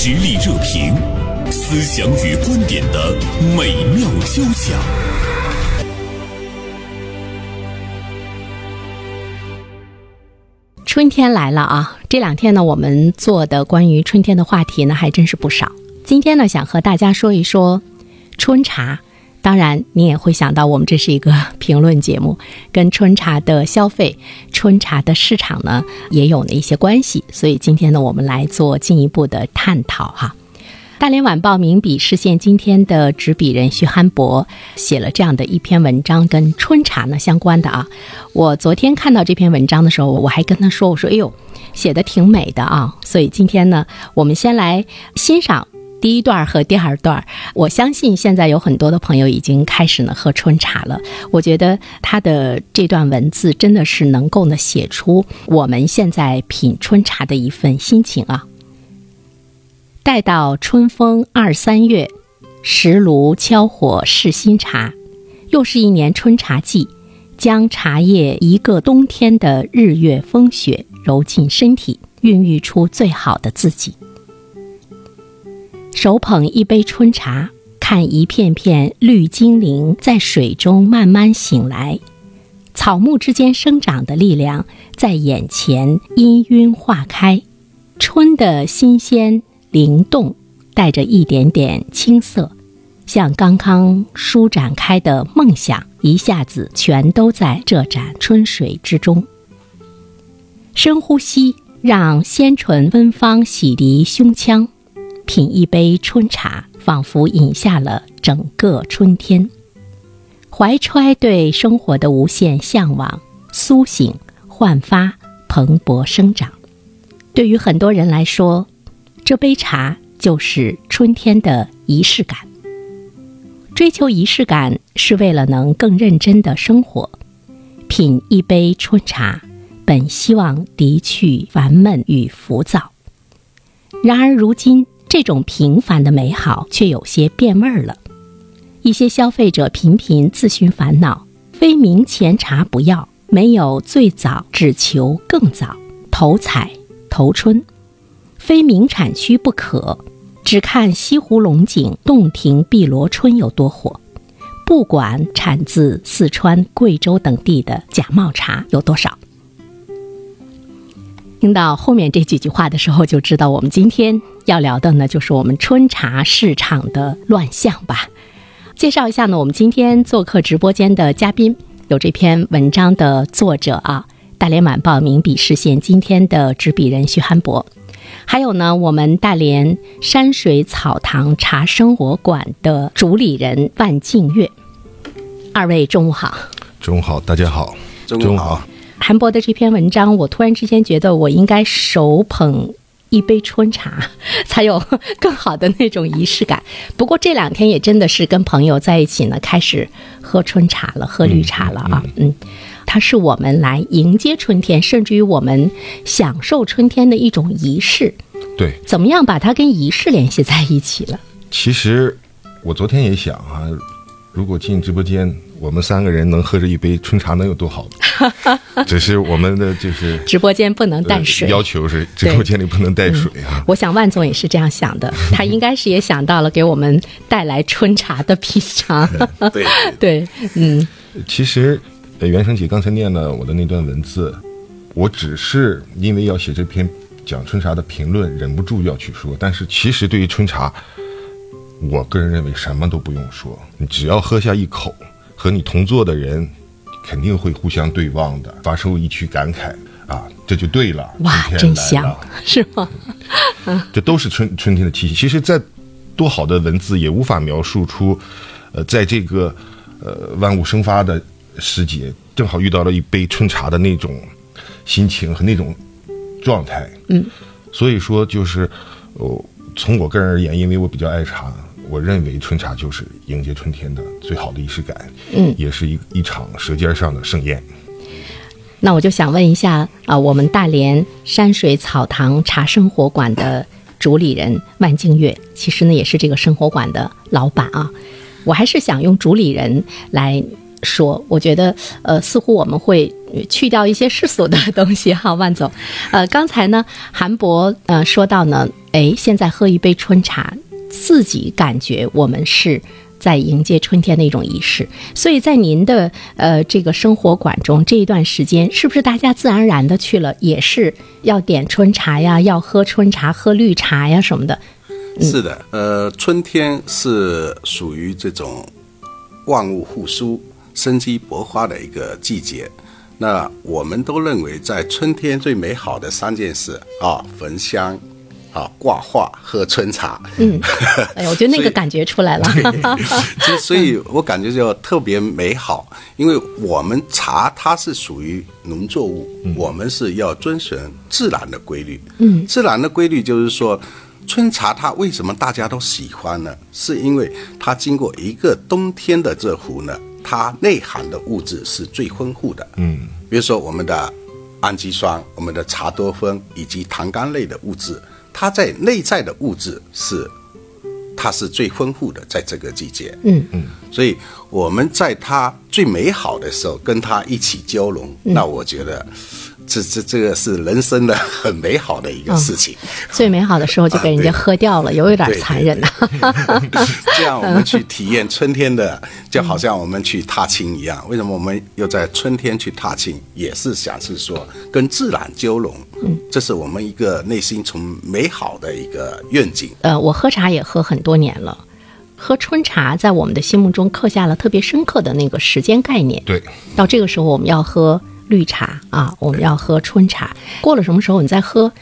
实力热评，思想与观点的美妙交响。春天来了啊！这两天呢，我们做的关于春天的话题呢，还真是不少。今天呢，想和大家说一说春茶。当然，你也会想到，我们这是一个评论节目，跟春茶的消费、春茶的市场呢，也有了一些关系。所以今天呢，我们来做进一步的探讨哈。大连晚报名笔视线今天的执笔人徐汉博写了这样的一篇文章，跟春茶呢相关的啊。我昨天看到这篇文章的时候，我还跟他说：“我说，哎呦，写的挺美的啊。”所以今天呢，我们先来欣赏。第一段和第二段，我相信现在有很多的朋友已经开始呢喝春茶了。我觉得他的这段文字真的是能够呢写出我们现在品春茶的一份心情啊。待到春风二三月，石炉敲火试新茶，又是一年春茶季，将茶叶一个冬天的日月风雪揉进身体，孕育出最好的自己。手捧一杯春茶，看一片片绿精灵在水中慢慢醒来，草木之间生长的力量在眼前氤氲化开，春的新鲜灵动，带着一点点青涩，像刚刚舒展开的梦想，一下子全都在这盏春水之中。深呼吸，让鲜醇芬芳洗涤胸腔。品一杯春茶，仿佛饮下了整个春天。怀揣对生活的无限向往，苏醒、焕发、蓬勃生长。对于很多人来说，这杯茶就是春天的仪式感。追求仪式感，是为了能更认真的生活。品一杯春茶，本希望涤去烦闷与浮躁。然而如今。这种平凡的美好却有些变味儿了，一些消费者频频自寻烦恼：非明前茶不要，没有最早，只求更早，头采头春；非名产区不可，只看西湖龙井、洞庭碧螺春有多火，不管产自四川、贵州等地的假冒茶有多少。听到后面这几句话的时候，就知道我们今天要聊的呢，就是我们春茶市场的乱象吧。介绍一下呢，我们今天做客直播间的嘉宾，有这篇文章的作者啊，大连晚报名笔视线今天的执笔人徐汉博，还有呢，我们大连山水草堂茶生活馆的主理人万静月。二位中午好。中午好，大家好。中午好。韩博的这篇文章，我突然之间觉得我应该手捧一杯春茶，才有更好的那种仪式感。不过这两天也真的是跟朋友在一起呢，开始喝春茶了，喝绿茶了啊。嗯，它是我们来迎接春天，甚至于我们享受春天的一种仪式。对，怎么样把它跟仪式联系在一起了？其实我昨天也想啊，如果进直播间。我们三个人能喝着一杯春茶能有多好？只是我们的就是直播间不能带水，要求是直播间里不能带水啊。我想万总也是这样想的，他应该是也想到了给我们带来春茶的品尝。对 对，嗯。其实，袁生姐刚才念了我的那段文字，我只是因为要写这篇讲春茶的评论，忍不住要去说。但是，其实对于春茶，我个人认为什么都不用说，你只要喝下一口。和你同坐的人，肯定会互相对望的，发出一曲感慨啊，这就对了。哇，真香，是吗？这都是春春天的气息。其实，再多好的文字也无法描述出，呃，在这个呃万物生发的时节，正好遇到了一杯春茶的那种心情和那种状态。嗯，所以说，就是哦，从我个人而言，因为我比较爱茶。我认为春茶就是迎接春天的最好的仪式感，嗯，也是一一场舌尖上的盛宴。那我就想问一下啊，我们大连山水草堂茶生活馆的主理人万静月，其实呢也是这个生活馆的老板啊。我还是想用主理人来说，我觉得呃，似乎我们会去掉一些世俗的东西哈，万总。呃，刚才呢，韩博呃说到呢，哎，现在喝一杯春茶，自己感觉我们是在迎接春天的一种仪式。所以在您的呃这个生活馆中这一段时间，是不是大家自然而然的去了，也是要点春茶呀，要喝春茶、喝绿茶呀什么的？是的，呃，春天是属于这种万物复苏。生机勃发的一个季节，那我们都认为在春天最美好的三件事啊，焚香，啊，挂画，喝春茶。嗯，哎呀，我觉得那个感觉出来了。所以，所以我感觉就特别美好，因为我们茶它是属于农作物，我们是要遵循自然的规律。嗯，自然的规律就是说，春茶它为什么大家都喜欢呢？是因为它经过一个冬天的这壶呢。它内含的物质是最丰富的，嗯，比如说我们的氨基酸、我们的茶多酚以及糖苷类的物质，它在内在的物质是，它是最丰富的，在这个季节，嗯嗯，所以我们在它最美好的时候跟它一起交融，那我觉得。这这这个是人生的很美好的一个事情，最美好的时候就被人家喝掉了，有有点残忍呐。这样我们去体验春天的，就好像我们去踏青一样。为什么我们又在春天去踏青？也是想是说跟自然交融，嗯，这是我们一个内心从美好的一个愿景。呃，我喝茶也喝很多年了，喝春茶在我们的心目中刻下了特别深刻的那个时间概念。对，到这个时候我们要喝。绿茶啊，我们要喝春茶。过了什么时候你再喝，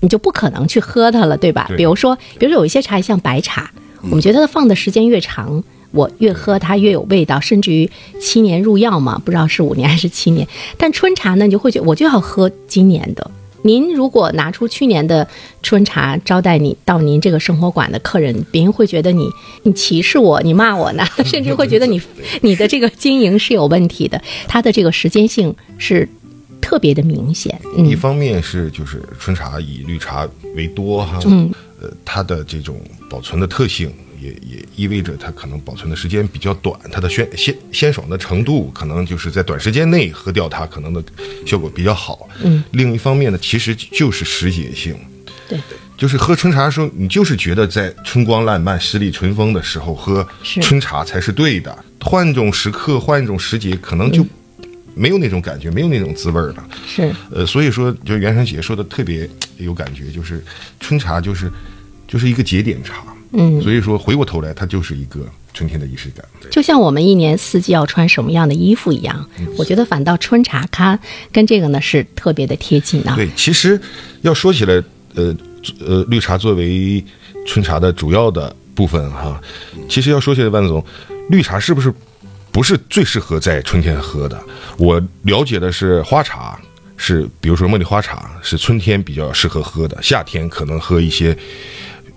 你就不可能去喝它了，对吧？比如说，比如说有一些茶像白茶，我们觉得它放的时间越长，我越喝它越有味道，甚至于七年入药嘛，不知道是五年还是七年。但春茶呢，你就会觉得我就要喝今年的。您如果拿出去年的春茶招待你到您这个生活馆的客人，别人会觉得你你歧视我，你骂我呢，甚至会觉得你你的这个经营是有问题的。它的这个时间性是特别的明显。一方面是就是春茶以绿茶为多哈，嗯，呃，它的这种保存的特性。也也意味着它可能保存的时间比较短，它的鲜鲜鲜爽的程度可能就是在短时间内喝掉它，可能的效果比较好。嗯，另一方面呢，其实就是时节性。对，就是喝春茶的时候，你就是觉得在春光烂漫、十里春风的时候喝春茶才是对的。换一种时刻，换一种时节，可能就没有那种感觉，没有那种滋味了。是，呃，所以说，就袁生姐说的特别有感觉，就是春茶就是就是一个节点茶。嗯，所以说回过头来，它就是一个春天的仪式感。就像我们一年四季要穿什么样的衣服一样，我觉得反倒春茶咖跟这个呢是特别的贴近啊。对，其实要说起来，呃呃，绿茶作为春茶的主要的部分哈，其实要说起来，万总，绿茶是不是不是最适合在春天喝的？我了解的是花茶是，比如说茉莉花茶是春天比较适合喝的，夏天可能喝一些。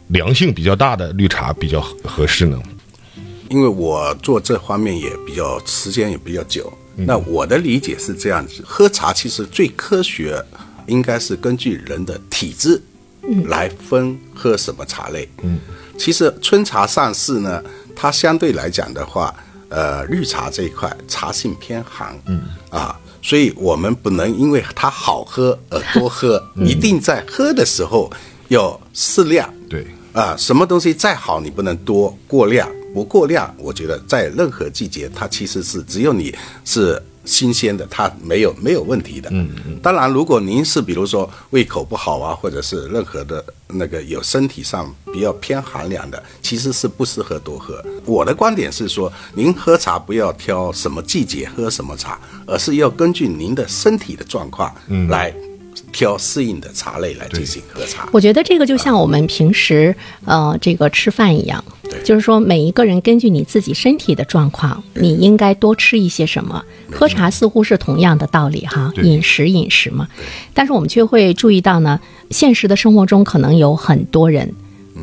凉性比较大的绿茶比较合适呢，因为我做这方面也比较时间也比较久，那我的理解是这样子：喝茶其实最科学应该是根据人的体质来分喝什么茶类。嗯，其实春茶上市呢，它相对来讲的话，呃，绿茶这一块茶性偏寒，嗯。啊，所以我们不能因为它好喝而多喝，一定在喝的时候要适量。对。啊，什么东西再好，你不能多过量，不过量。我觉得在任何季节，它其实是只有你是新鲜的，它没有没有问题的。嗯嗯。当然，如果您是比如说胃口不好啊，或者是任何的那个有身体上比较偏寒凉的，其实是不适合多喝。我的观点是说，您喝茶不要挑什么季节喝什么茶，而是要根据您的身体的状况来。挑适应的茶类来进行喝茶，我觉得这个就像我们平时呃这个吃饭一样，就是说每一个人根据你自己身体的状况，你应该多吃一些什么。喝茶似乎是同样的道理哈，饮食饮食嘛。但是我们却会注意到呢，现实的生活中可能有很多人，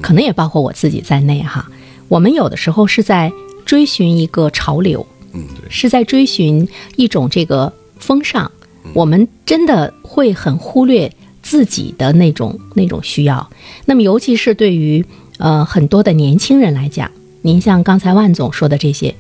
可能也包括我自己在内哈，我们有的时候是在追寻一个潮流，嗯，是在追寻一种这个风尚。我们真的会很忽略自己的那种那种需要。那么，尤其是对于呃很多的年轻人来讲，您像刚才万总说的这些，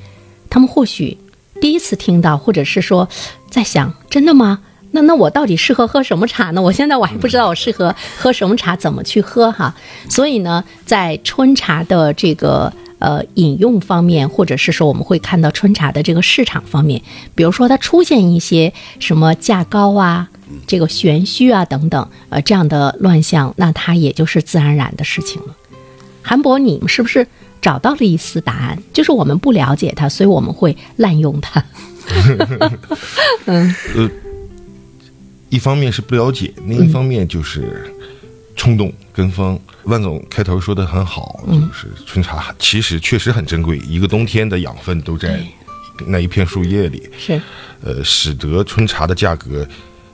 他们或许第一次听到，或者是说在想，真的吗？那那我到底适合喝什么茶呢？我现在我还不知道我适合喝什么茶，怎么去喝哈。所以呢，在春茶的这个呃饮用方面，或者是说我们会看到春茶的这个市场方面，比如说它出现一些什么价高啊、这个玄虚啊等等呃这样的乱象，那它也就是自然而然的事情了。韩博，你们是不是找到了一丝答案？就是我们不了解它，所以我们会滥用它。嗯，呃一方面是不了解，另一方面就是冲动跟风。万总开头说的很好，就是春茶其实确实很珍贵，一个冬天的养分都在那一片树叶里，是，呃，使得春茶的价格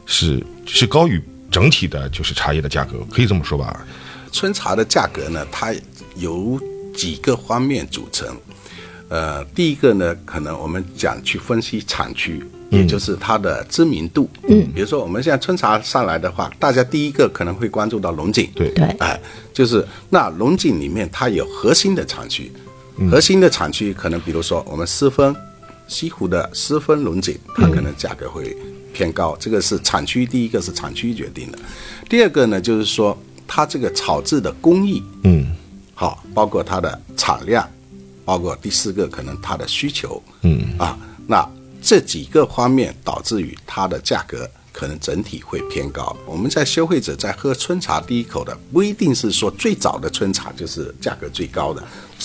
是是高于整体的，就是茶叶的价格，可以这么说吧？春茶的价格呢，它由几个方面组成。呃，第一个呢，可能我们讲去分析产区，也就是它的知名度。嗯，比如说我们现在春茶上来的话，大家第一个可能会关注到龙井。对对，哎，就是那龙井里面它有核心的产区，核心的产区可能比如说我们狮峰、西湖的狮峰龙井，它可能价格会偏高。这个是产区，第一个是产区决定的。第二个呢，就是说它这个炒制的工艺，嗯，好，包括它的产量。包括第四个，可能它的需求，嗯啊，那这几个方面导致于它的价格可能整体会偏高。我们在消费者在喝春茶第一口的，不一定是说最早的春茶就是价格最高的。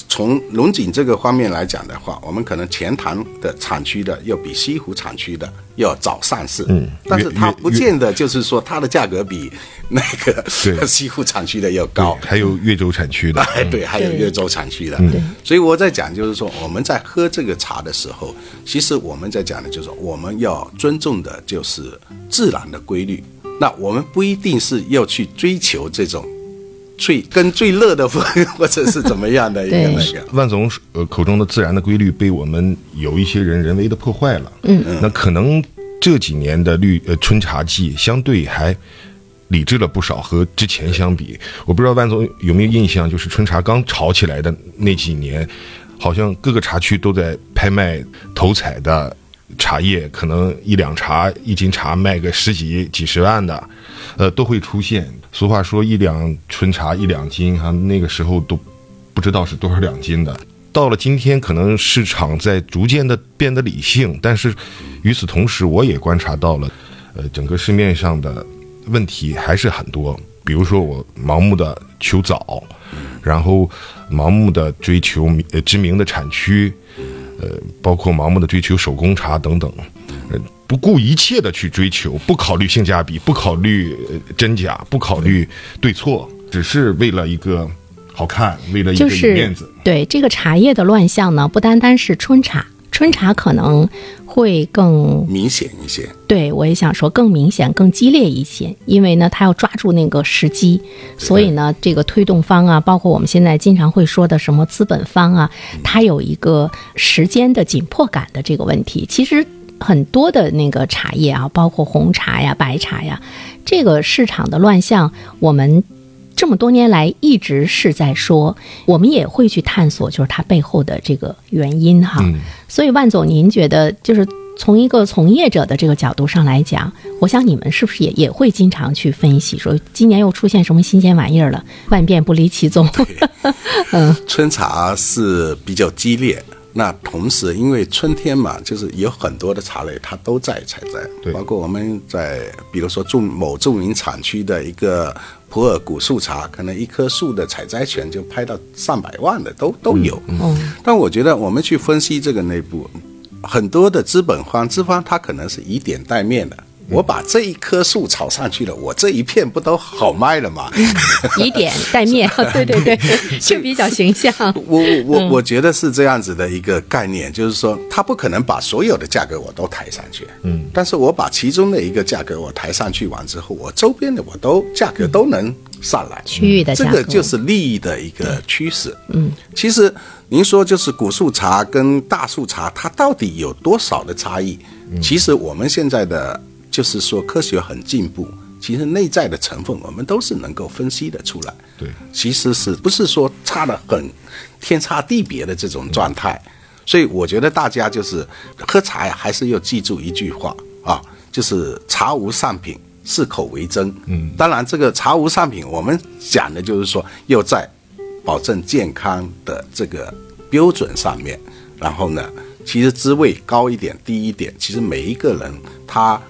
从龙井这个方面来讲的话，我们可能钱塘的产区的要比西湖产区的要早上市，嗯，但是它不见得就是说它的价格比那个 西湖产区的要高。还有越州产区的，哎，对，还有越州产区的，对。所以我在讲，就是说我们在喝这个茶的时候，其实我们在讲的就是我们要尊重的就是自然的规律。那我们不一定是要去追求这种最跟最乐的风，或者是怎么样的一个那个。万总呃口中的自然的规律被我们有一些人人为的破坏了。嗯，那可能这几年的绿呃春茶季相对还理智了不少，和之前相比，我不知道万总有没有印象，就是春茶刚炒起来的那几年，好像各个茶区都在拍卖头采的茶叶，可能一两茶一斤茶卖个十几几十万的，呃，都会出现。俗话说一两春茶一两斤，哈，那个时候都不知道是多少两斤的。到了今天，可能市场在逐渐的变得理性，但是与此同时，我也观察到了，呃，整个市面上的问题还是很多。比如说，我盲目的求早，然后盲目的追求呃知名的产区，呃，包括盲目的追求手工茶等等，不顾一切的去追求，不考虑性价比，不考虑呃真假，不考虑对错，只是为了一个好看，为了一个就是面子。对这个茶叶的乱象呢，不单单是春茶，春茶可能会更明显一些，对，我也想说更明显、更激烈一些，因为呢，它要抓住那个时机，所以呢，这个推动方啊，包括我们现在经常会说的什么资本方啊，它有一个时间的紧迫感的这个问题。其实很多的那个茶叶啊，包括红茶呀、白茶呀，这个市场的乱象，我们。这么多年来一直是在说，我们也会去探索，就是它背后的这个原因哈。所以万总，您觉得就是从一个从业者的这个角度上来讲，我想你们是不是也也会经常去分析，说今年又出现什么新鲜玩意儿了？万变不离其宗。嗯春茶是比较激烈。那同时，因为春天嘛，就是有很多的茶类它都在采摘，对包括我们在比如说著某著名产区的一个普洱古树茶，可能一棵树的采摘权就拍到上百万的都都有。嗯，但我觉得我们去分析这个内部，很多的资本方资方他可能是以点带面的。我把这一棵树炒上去了，我这一片不都好卖了吗？以点 带面，对对对，就比较形象。我我我我觉得是这样子的一个概念，就是说，他不可能把所有的价格我都抬上去，嗯，但是我把其中的一个价格我抬上去完之后，我周边的我都价格都能上来，区域的价格这个就是利益的一个趋势。嗯，其实您说就是古树茶跟大树茶，它到底有多少的差异？其实我们现在的就是说科学很进步，其实内在的成分我们都是能够分析的出来。对，其实是不是说差的很天差地别的这种状态？所以我觉得大家就是喝茶呀，还是要记住一句话啊，就是茶无上品，适口为真。嗯，当然这个茶无上品，我们讲的就是说要在保证健康的这个标准上面，然后呢，其实滋味高一点、低一点，其实每一个人他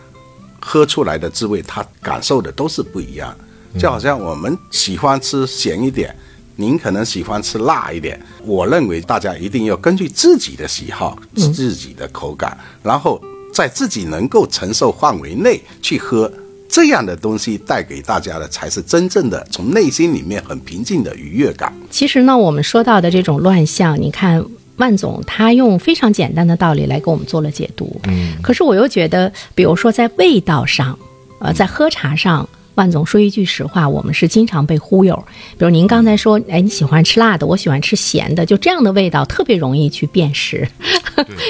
喝出来的滋味，他感受的都是不一样。就好像我们喜欢吃咸一点。您可能喜欢吃辣一点，我认为大家一定要根据自己的喜好、自己的口感，然后在自己能够承受范围内去喝这样的东西，带给大家的才是真正的从内心里面很平静的愉悦感。其实呢，我们说到的这种乱象，你看万总他用非常简单的道理来给我们做了解读。嗯，可是我又觉得，比如说在味道上，呃，在喝茶上。万总说一句实话，我们是经常被忽悠。比如您刚才说，哎，你喜欢吃辣的，我喜欢吃咸的，就这样的味道特别容易去辨识，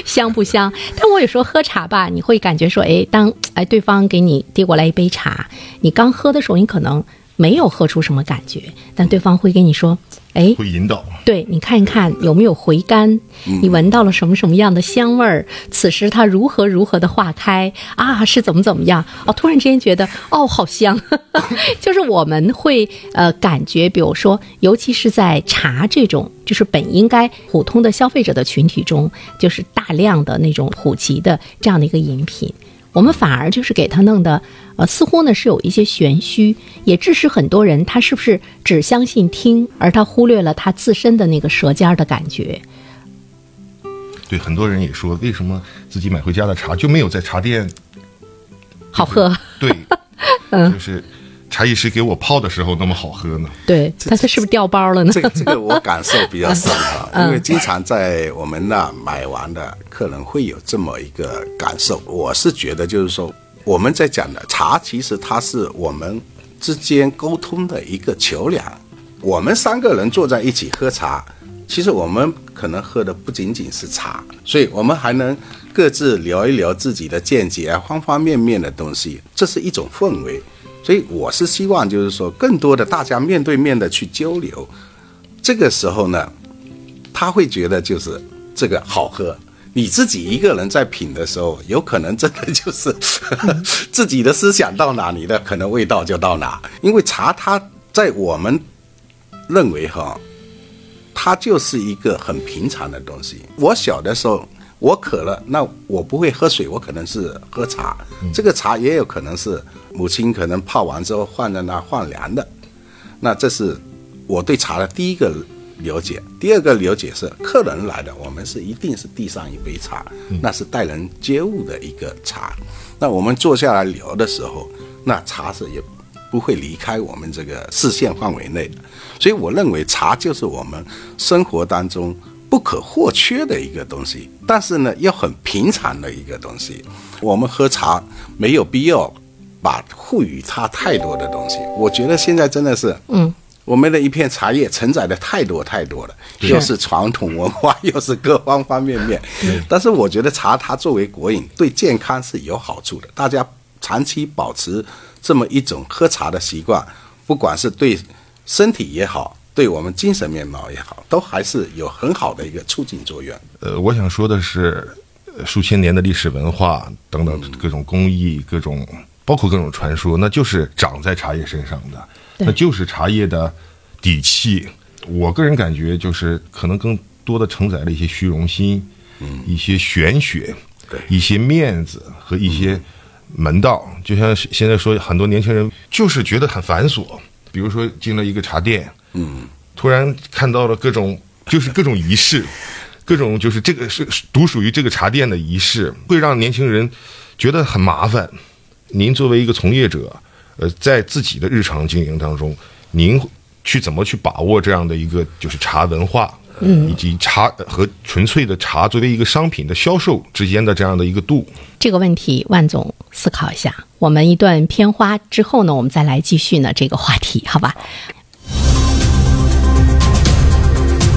香不香？但我有时候喝茶吧，你会感觉说，哎，当哎对方给你递过来一杯茶，你刚喝的时候，你可能。没有喝出什么感觉，但对方会跟你说：“哎，会引导。”对你看一看有没有回甘，你闻到了什么什么样的香味儿？此时它如何如何的化开啊？是怎么怎么样？哦，突然之间觉得哦，好香，就是我们会呃感觉，比如说，尤其是在茶这种就是本应该普通的消费者的群体中，就是大量的那种普及的这样的一个饮品。我们反而就是给他弄的，呃，似乎呢是有一些玄虚，也致使很多人他是不是只相信听，而他忽略了他自身的那个舌尖的感觉。对，很多人也说，为什么自己买回家的茶就没有在茶店好喝？对，嗯，就是。茶艺师给我泡的时候那么好喝呢？对，但是是不是掉包了呢？这个这个我感受比较深啊，因为经常在我们那买完的客人会有这么一个感受。我是觉得就是说，我们在讲的茶，其实它是我们之间沟通的一个桥梁。我们三个人坐在一起喝茶，其实我们可能喝的不仅仅是茶，所以我们还能各自聊一聊自己的见解啊，方方面面的东西，这是一种氛围。所以我是希望，就是说，更多的大家面对面的去交流，这个时候呢，他会觉得就是这个好喝。你自己一个人在品的时候，有可能真的就是 自己的思想到哪，你的可能味道就到哪。因为茶，它在我们认为哈，它就是一个很平常的东西。我小的时候。我渴了，那我不会喝水，我可能是喝茶。这个茶也有可能是母亲可能泡完之后放在那放凉的。那这是我对茶的第一个了解。第二个了解是客人来的，我们是一定是递上一杯茶，那是待人接物的一个茶。那我们坐下来聊的时候，那茶是也不会离开我们这个视线范围内的。所以我认为茶就是我们生活当中。不可或缺的一个东西，但是呢，又很平常的一个东西。我们喝茶没有必要把赋予它太多的东西。我觉得现在真的是，嗯，我们的一片茶叶承载的太多太多了，又是传统文化，又是各方方面面。但是我觉得茶它作为国饮，对健康是有好处的。大家长期保持这么一种喝茶的习惯，不管是对身体也好。对我们精神面貌也好，都还是有很好的一个促进作用。呃，我想说的是，数千年的历史文化等等各种工艺、各种包括各种传说，那就是长在茶叶身上的，那就是茶叶的底气。我个人感觉，就是可能更多的承载了一些虚荣心，嗯，一些玄学，对，一些面子和一些门道。就像现在说，很多年轻人就是觉得很繁琐，比如说进了一个茶店。嗯，突然看到了各种，就是各种仪式，各种就是这个是独属于这个茶店的仪式，会让年轻人觉得很麻烦。您作为一个从业者，呃，在自己的日常经营当中，您去怎么去把握这样的一个就是茶文化，嗯，以及茶和纯粹的茶作为一个商品的销售之间的这样的一个度？这个问题，万总思考一下。我们一段片花之后呢，我们再来继续呢这个话题，好吧？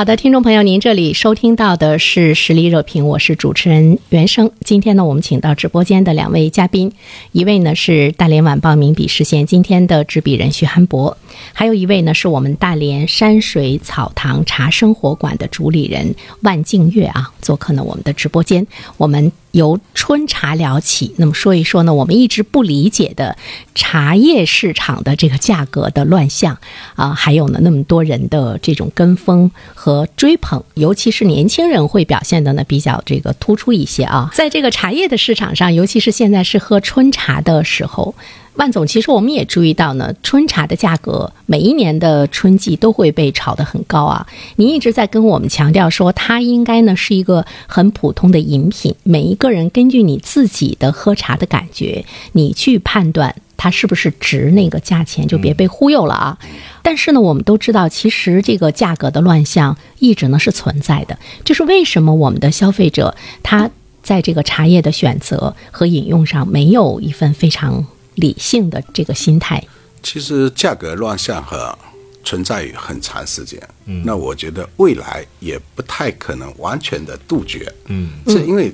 好的，听众朋友，您这里收听到的是《实力热评》，我是主持人袁生。今天呢，我们请到直播间的两位嘉宾，一位呢是大连晚报名笔视线今天的执笔人徐寒博，还有一位呢是我们大连山水草堂茶生活馆的主理人万静月啊，做客呢我们的直播间。我们由春茶聊起，那么说一说呢，我们一直不理解的茶叶市场的这个价格的乱象啊，还有呢那么多人的这种跟风和追捧，尤其是年轻人会表现的呢比较这个突出一些啊。在这个茶叶的市场上，尤其是现在是喝春茶的时候。万总，其实我们也注意到呢，春茶的价格每一年的春季都会被炒得很高啊。您一直在跟我们强调说，它应该呢是一个很普通的饮品，每一个人根据你自己的喝茶的感觉，你去判断它是不是值那个价钱，就别被忽悠了啊。但是呢，我们都知道，其实这个价格的乱象一直呢是存在的，就是为什么我们的消费者他在这个茶叶的选择和饮用上没有一份非常。理性的这个心态，其实价格乱象和存在于很长时间。嗯，那我觉得未来也不太可能完全的杜绝。嗯，是因为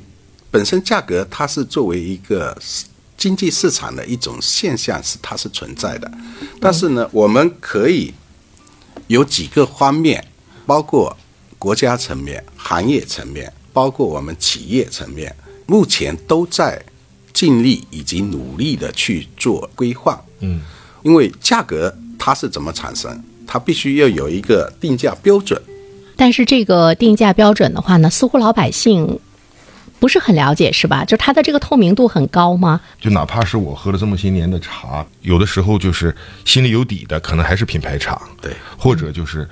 本身价格它是作为一个经济市场的一种现象，是它是存在的。但是呢，我们可以有几个方面，包括国家层面、行业层面，包括我们企业层面，目前都在。尽力以及努力的去做规划，嗯，因为价格它是怎么产生，它必须要有一个定价标准。但是这个定价标准的话呢，似乎老百姓不是很了解，是吧？就它的这个透明度很高吗？就哪怕是我喝了这么些年的茶，有的时候就是心里有底的，可能还是品牌茶，对，或者就是。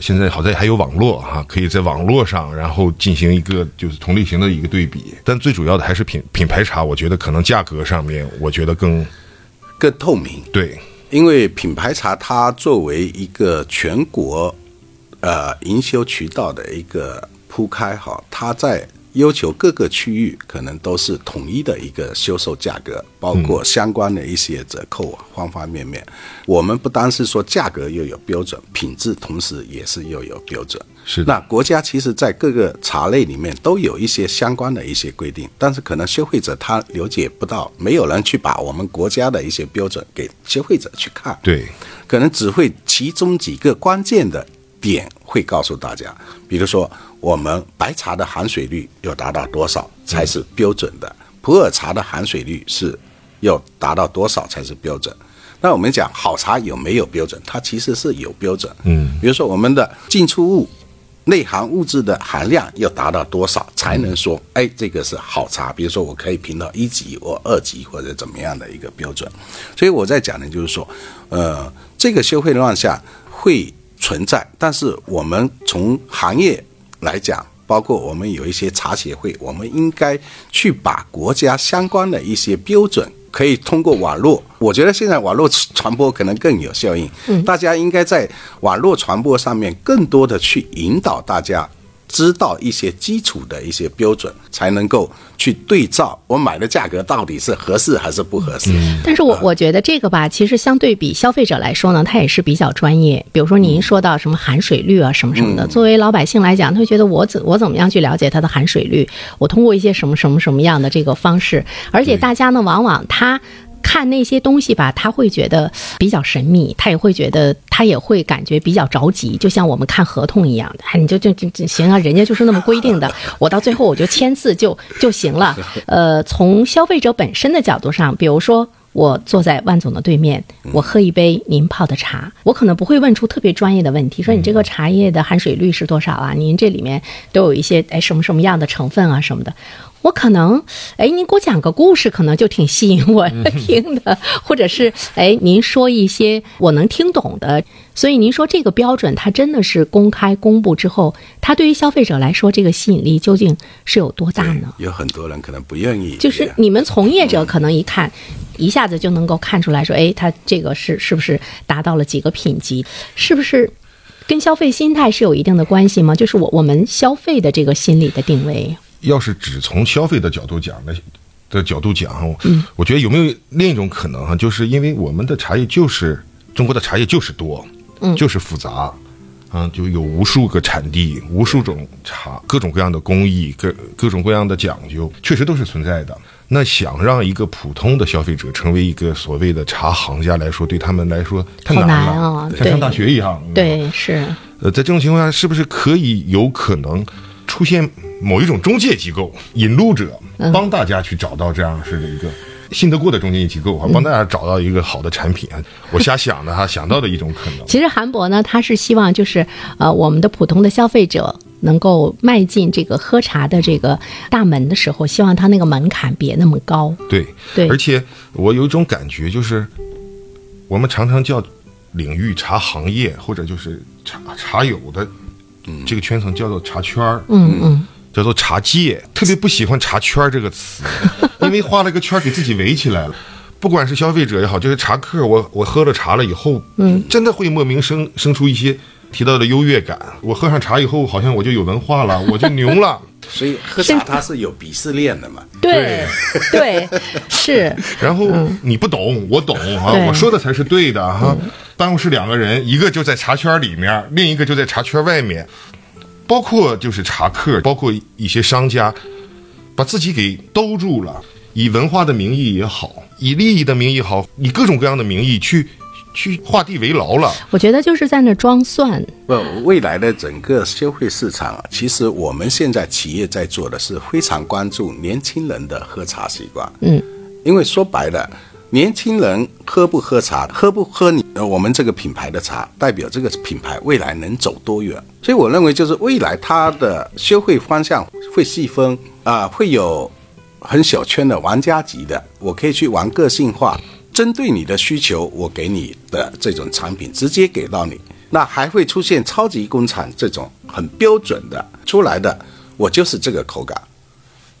现在好在还有网络哈，可以在网络上，然后进行一个就是同类型的一个对比。但最主要的还是品品牌茶，我觉得可能价格上面，我觉得更更透明。对，因为品牌茶它作为一个全国呃营销渠道的一个铺开哈，它在。要求各个区域可能都是统一的一个销售价格，包括相关的一些折扣啊，方方面面。我们不单是说价格又有标准，品质同时也是又有标准。是那国家其实在各个茶类里面都有一些相关的一些规定，但是可能消费者他了解不到，没有人去把我们国家的一些标准给消费者去看。对，可能只会其中几个关键的点会告诉大家，比如说。我们白茶的含水率要达到多少才是标准的？普洱茶的含水率是要达到多少才是标准？那我们讲好茶有没有标准？它其实是有标准。嗯，比如说我们的进出物内含物质的含量要达到多少才能说，哎，这个是好茶？比如说我可以评到一级或二级或者怎么样的一个标准？所以我在讲的就是说，呃，这个消费乱象会存在，但是我们从行业。来讲，包括我们有一些茶协会，我们应该去把国家相关的一些标准，可以通过网络。我觉得现在网络传播可能更有效应。嗯，大家应该在网络传播上面更多的去引导大家。知道一些基础的一些标准，才能够去对照我买的价格到底是合适还是不合适。但是我我觉得这个吧，其实相对比消费者来说呢，他也是比较专业。比如说您说到什么含水率啊什么什么的，作为老百姓来讲，他会觉得我怎我怎么样去了解它的含水率？我通过一些什么什么什么样的这个方式？而且大家呢，往往他。看那些东西吧，他会觉得比较神秘，他也会觉得他也会感觉比较着急，就像我们看合同一样的，你就就就行啊，人家就是那么规定的，我到最后我就签字就就行了。呃，从消费者本身的角度上，比如说我坐在万总的对面，我喝一杯您泡的茶，我可能不会问出特别专业的问题，说你这个茶叶的含水率是多少啊？您这里面都有一些哎什么什么样的成分啊什么的。我可能，哎，您给我讲个故事，可能就挺吸引我听的，或者是，哎，您说一些我能听懂的。所以您说这个标准，它真的是公开公布之后，它对于消费者来说，这个吸引力究竟是有多大呢？有很多人可能不愿意。就是你们从业者可能一看，一下子就能够看出来说，哎，它这个是是不是达到了几个品级？是不是跟消费心态是有一定的关系吗？就是我我们消费的这个心理的定位。要是只从消费的角度讲的的角度讲，嗯，我觉得有没有另一种可能哈？就是因为我们的茶叶就是中国的茶叶就是多，嗯，就是复杂，嗯，就有无数个产地，无数种茶，各种各样的工艺，各各种各样的讲究，确实都是存在的。那想让一个普通的消费者成为一个所谓的茶行家来说，对他们来说太好难难啊像上大学一样。对，是，呃，在这种情况下，是不是可以有可能出现某一种中介机构、引路者，帮大家去找到这样式的一个信得过的中介机构啊，帮大家找到一个好的产品啊？我瞎想的哈，想到的一种可能。其实韩博呢，他是希望就是呃，我们的普通的消费者能够迈进这个喝茶的这个大门的时候，希望他那个门槛别那么高。对，对而且我有一种感觉，就是我们常常叫领域茶行业，或者就是茶茶友的这个圈层叫做茶圈儿。嗯嗯，叫做茶界，特别不喜欢“茶圈”这个词，因为画了个圈儿给自己围起来了。不管是消费者也好，就是茶客，我我喝了茶了以后，嗯，真的会莫名生生出一些提到的优越感。我喝上茶以后，好像我就有文化了，我就牛了。所以喝茶它是有鄙视链的嘛。对对 是，然后你不懂，我懂啊，我说的才是对的哈。办公室两个人，一个就在茶圈里面，另一个就在茶圈外面，包括就是茶客，包括一些商家，把自己给兜住了，以文化的名义也好，以利益的名义也好，以各种各样的名义去去画地为牢了。我觉得就是在那装蒜。不，未来的整个消费市场啊，其实我们现在企业在做的是非常关注年轻人的喝茶习惯。嗯，因为说白了，年轻人喝不喝茶，喝不喝你呃我们这个品牌的茶，代表这个品牌未来能走多远。所以我认为，就是未来它的消费方向会细分啊、会有很小圈的玩家级的，我可以去玩个性化，针对你的需求，我给你的这种产品直接给到你。那还会出现超级工厂这种很标准的出来的，我就是这个口感。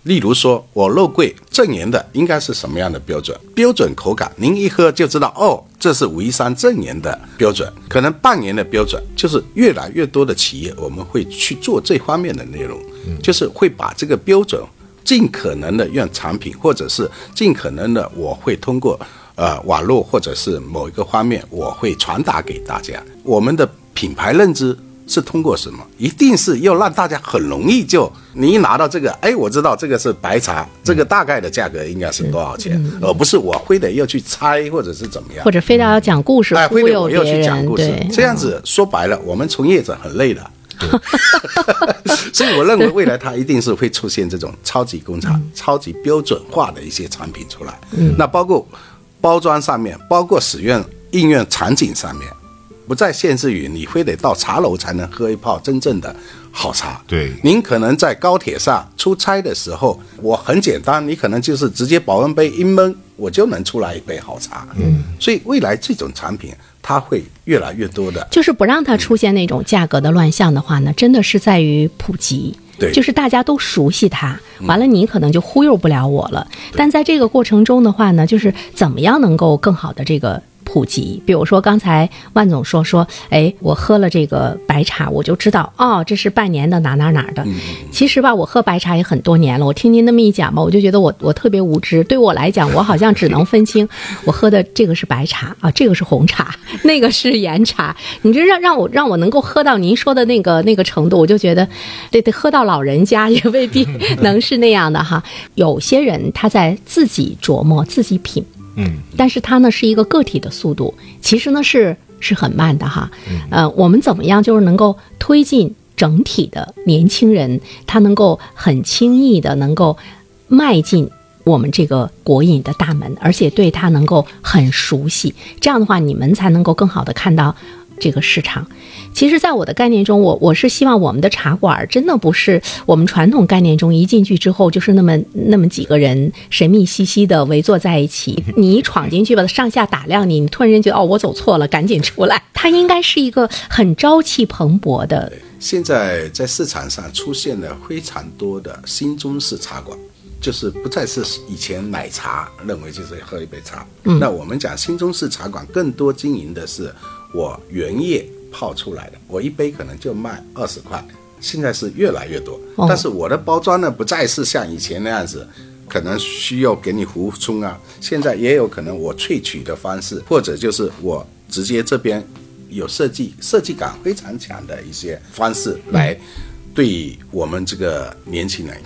例如说，我肉桂正岩的应该是什么样的标准？标准口感，您一喝就知道，哦，这是武夷山正岩的标准。可能半年的标准，就是越来越多的企业我们会去做这方面的内容，就是会把这个标准尽可能的让产品，或者是尽可能的我会通过呃网络或者是某一个方面，我会传达给大家。我们的品牌认知是通过什么？一定是要让大家很容易就你一拿到这个，哎，我知道这个是白茶，这个大概的价格应该是多少钱，而不是我非得要去猜或者是怎么样或。者非得要讲故事哎，非得我要去讲人，故事对，，这样子说白了，我们从业者很累的。所以我认为未来它一定是会出现这种超级工厂、超级标准化的一些产品出来。那包括包装上面，包括使用应用场景上面，不再限制于你非得到茶楼才能喝一泡真正的好茶。对您可能在高铁上出差的时候，我很简单，你可能就是直接保温杯一闷，我就能出来一杯好茶。嗯，所以未来这种产品它会越来越多的。就是不让它出现那种价格的乱象的话呢，真的是在于普及。对就是大家都熟悉它，完了你可能就忽悠不了我了。但在这个过程中的话呢，就是怎么样能够更好的这个普及？比如说刚才万总说说，哎，我喝了这个白茶，我就知道哦，这是半年的哪哪哪的。其实吧，我喝白茶也很多年了，我听您那么一讲吧，我就觉得我我特别无知。对我来讲，我好像只能分清我喝的这个是白茶啊，这个是红茶，那个是岩茶。你这让让我让我能够喝到您说的那个那个程度，我就觉得得得喝到老人家也未必能是那样的哈。有些人他在自己琢磨、自己品，嗯，但是它呢是一个个体的速度，其实呢是是很慢的哈。呃，我们怎么样就是能够推进整体的年轻人，他能够很轻易的能够迈进。我们这个国影的大门，而且对他能够很熟悉，这样的话，你们才能够更好的看到这个市场。其实，在我的概念中，我我是希望我们的茶馆儿真的不是我们传统概念中一进去之后就是那么那么几个人神秘兮兮的围坐在一起，你一闯进去吧，上下打量你，你突然间觉得哦，我走错了，赶紧出来。它应该是一个很朝气蓬勃的，现在在市场上出现了非常多的新中式茶馆，就是不再是以前奶茶认为就是喝一杯茶。嗯，那我们讲新中式茶馆，更多经营的是我原液泡出来的，我一杯可能就卖二十块，现在是越来越多。哦但是我的包装呢，不再是像以前那样子。可能需要给你壶冲啊，现在也有可能我萃取的方式，或者就是我直接这边有设计设计感非常强的一些方式来对我们这个年轻人。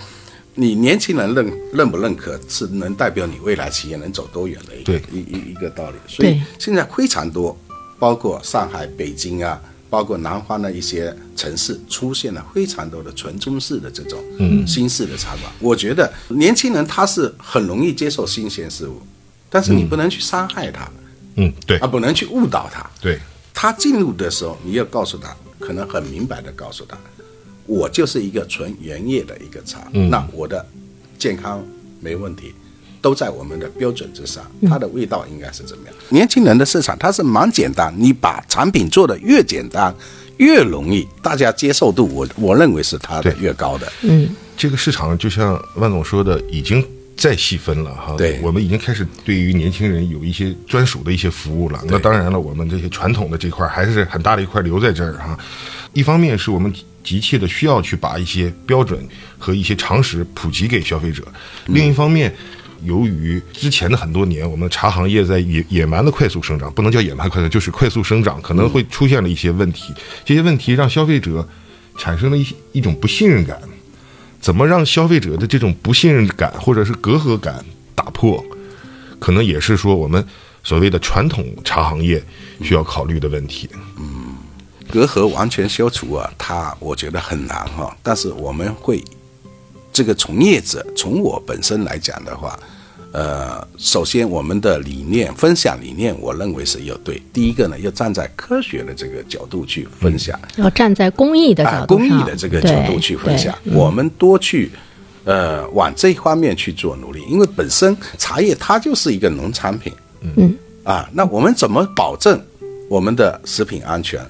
你年轻人认认不认可，是能代表你未来企业能走多远的一个一一一个道理。所以现在非常多，包括上海、北京啊，包括南方的一些城市，出现了非常多的纯中式的这种新式的茶馆。我觉得年轻人他是很容易接受新鲜事物，但是你不能去伤害他，嗯，对。啊，不能去误导他。对，他进入的时候，你要告诉他，可能很明白的告诉他，我就是一个纯原叶的一个茶，嗯。那我的健康没问题，都在我们的标准之上，它的味道应该是怎么样？年轻人的市场它是蛮简单，你把产品做的越简单。越容易，大家接受度，我我认为是它的越高的。嗯这个市场就像万总说的，已经再细分了哈。对我们已经开始对于年轻人有一些专属的一些服务了。那当然了，我们这些传统的这块还是很大的一块留在这儿哈。一方面是我们急切的需要去把一些标准和一些常识普及给消费者，另一方面。由于之前的很多年，我们茶行业在野野蛮的快速生长，不能叫野蛮快速，就是快速生长，可能会出现了一些问题。这些问题让消费者产生了一一种不信任感。怎么让消费者的这种不信任感或者是隔阂感打破，可能也是说我们所谓的传统茶行业需要考虑的问题。嗯隔阂完全消除啊，它我觉得很难哈、但是我们会，这个从业者从我本身来讲的话，呃，首先我们的理念分享理念，我认为是要对。第一个呢，要站在科学的这个角度去分享，要站在公益的角啊，度上，公益的这个角度去分享，我们多去。呃，往这一方面去做努力，因为本身茶叶它就是一个农产品，嗯，啊，那我们怎么保证我们的食品安全？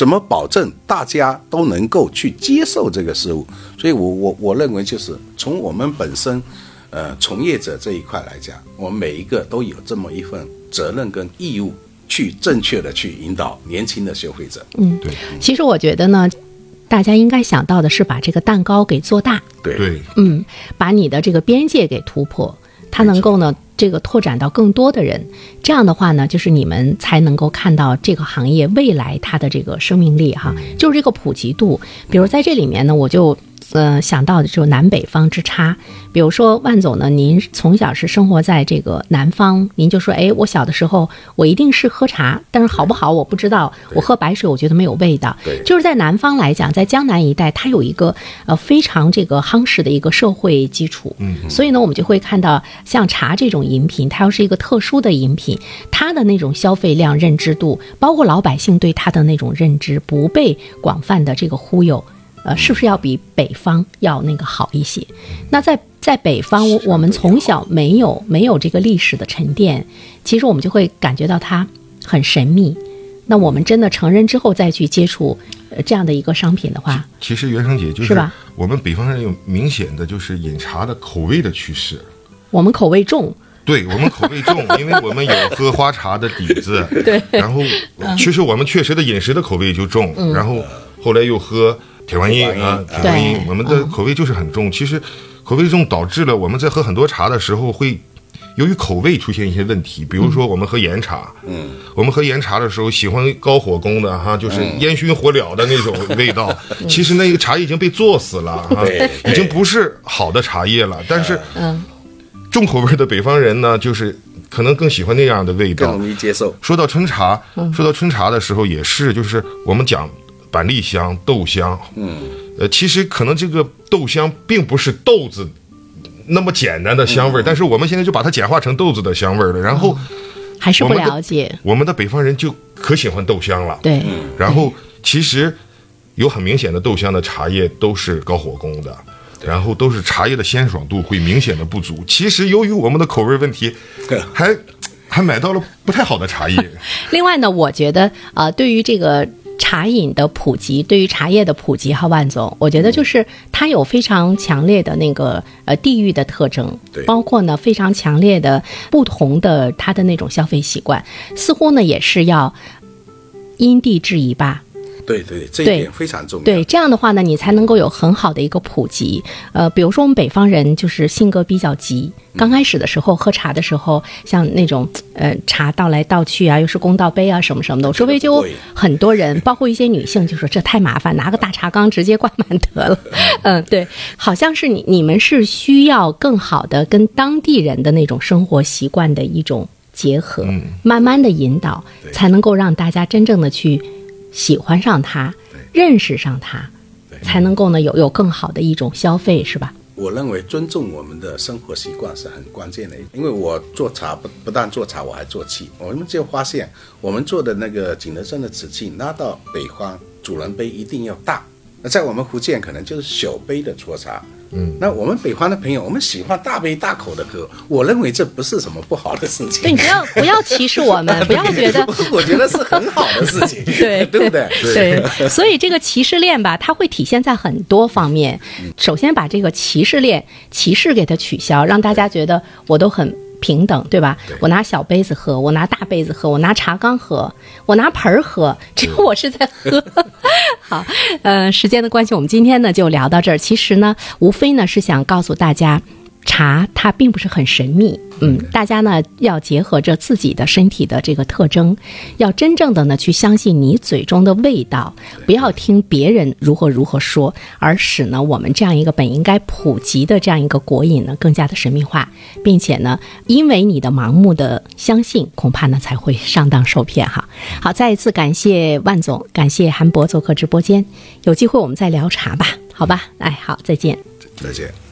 怎么保证大家都能够去接受这个事物？所以我，我我认为就是从我们本身，呃，从业者这一块来讲，我们每一个都有这么一份责任跟义务，去正确的去引导年轻的消费者。嗯对其实我觉得呢，大家应该想到的是把这个蛋糕给做大，对对，嗯，把你的这个边界给突破，它能够呢这个拓展到更多的人。这样的话呢，就是你们才能够看到这个行业未来它的这个生命力哈，就是这个普及度。比如在这里面呢，我就。呃，想到的就是南北方之差，比如说万总呢，您从小是生活在这个南方，您就说，哎，我小的时候我一定是喝茶，但是好不好我不知道，我喝白水我觉得没有味道。对就是在南方来讲，在江南一带，它有一个呃非常这个夯实的一个社会基础，嗯，所以呢，我们就会看到像茶这种饮品，它要是一个特殊的饮品，它的那种消费量、认知度，包括老百姓对它的那种认知，不被广泛的这个忽悠。呃，是不是要比北方要那个好一些？那在在北方，我我们从小没有没有这个历史的沉淀，其实我们就会感觉到它很神秘。那我们真的成人之后再去接触呃这样的一个商品的话，其实袁生姐就是吧我们北方人有明显的就是饮茶的口味的趋势。我们口味重，对我们口味重，因为我们有喝花茶的底子，对然后其实我们确实的饮食的口味就重，然后后来又喝铁观音啊，铁观音，我们的口味就是很重。其实口味重导致了我们在喝很多茶的时候会。由于口味出现一些问题，比如说我们喝岩茶，嗯，我们喝岩茶的时候喜欢高火攻的哈，就是烟熏火燎的那种味道。其实那个茶已经被做死了哈，已经不是好的茶叶了。但是，嗯，重口味的北方人呢，就是可能更喜欢那样的味道更容。易接受。说到春茶，说到春茶的时候，也是就是我们讲板栗香、豆香，嗯，呃，其实可能这个豆香并不是豆子那么简单的香味儿，但是我们现在就把它简化成豆子的香味儿了。然后还是不了解。我们的北方人就可喜欢豆香了，对，然后其实有很明显的豆香的茶叶都是高火攻的，然后都是茶叶的鲜爽度会明显的不足。其实由于我们的口味问题，还还买到了不太好的茶叶。另外呢，我觉得呃，对于这个茶饮的普及，对于茶叶的普及哈，万总，我觉得就是它有非常强烈的那个呃地域的特征对，包括呢非常强烈的不同的它的那种消费习惯，似乎呢也是要因地制宜吧。对对，这一对点非常重要。对，这样的话呢，你才能够有很好的一个普及。呃，比如说我们北方人就是性格比较急，刚开始的时候喝茶的时候，像那种呃茶倒来倒去啊，又是公道杯啊什么什么的，我周围就很多人，包括一些女性就说这太麻烦，拿个大茶缸直接灌满得了。嗯，对，好像是你你们是需要更好的跟当地人的那种生活习惯的一种结合，慢慢的引导，对才能够让大家真正的去喜欢上它，认识上它，才能够呢有有更好的一种消费，是吧？我认为尊重我们的生活习惯是很关键的，因为我做茶不不但做茶，我还做器。我们就发现，我们做的那个景德镇的瓷器，拿到北方，主人杯一定要大。那在我们福建可能就是小杯的搓茶。嗯，那我们北方的朋友，我们喜欢大杯大口的喝，我认为这不是什么不好的事情。对，你不要不要歧视我们，不要觉得我觉得是很好的事情，对 对不对？对，所以这个歧视链吧，它会体现在很多方面。首先把这个歧视链、歧视给它取消，让大家觉得我都很平等，对吧？我拿小杯子喝，我拿大杯子喝，我拿茶缸喝，我拿盆儿喝，只有我是在喝。好，呃，时间的关系，我们今天呢就聊到这儿。其实呢，无非呢是想告诉大家。茶它并不是很神秘，嗯，大家呢要结合着自己的身体的这个特征，要真正的呢去相信你嘴中的味道，不要听别人如何如何说，而使呢我们这样一个本应该普及的这样一个国饮呢更加的神秘化，并且呢因为你的盲目的相信，恐怕呢才会上当受骗哈。好，再一次感谢万总，感谢韩博做客直播间，有机会我们再聊茶吧，好吧？哎，好，再见。再见。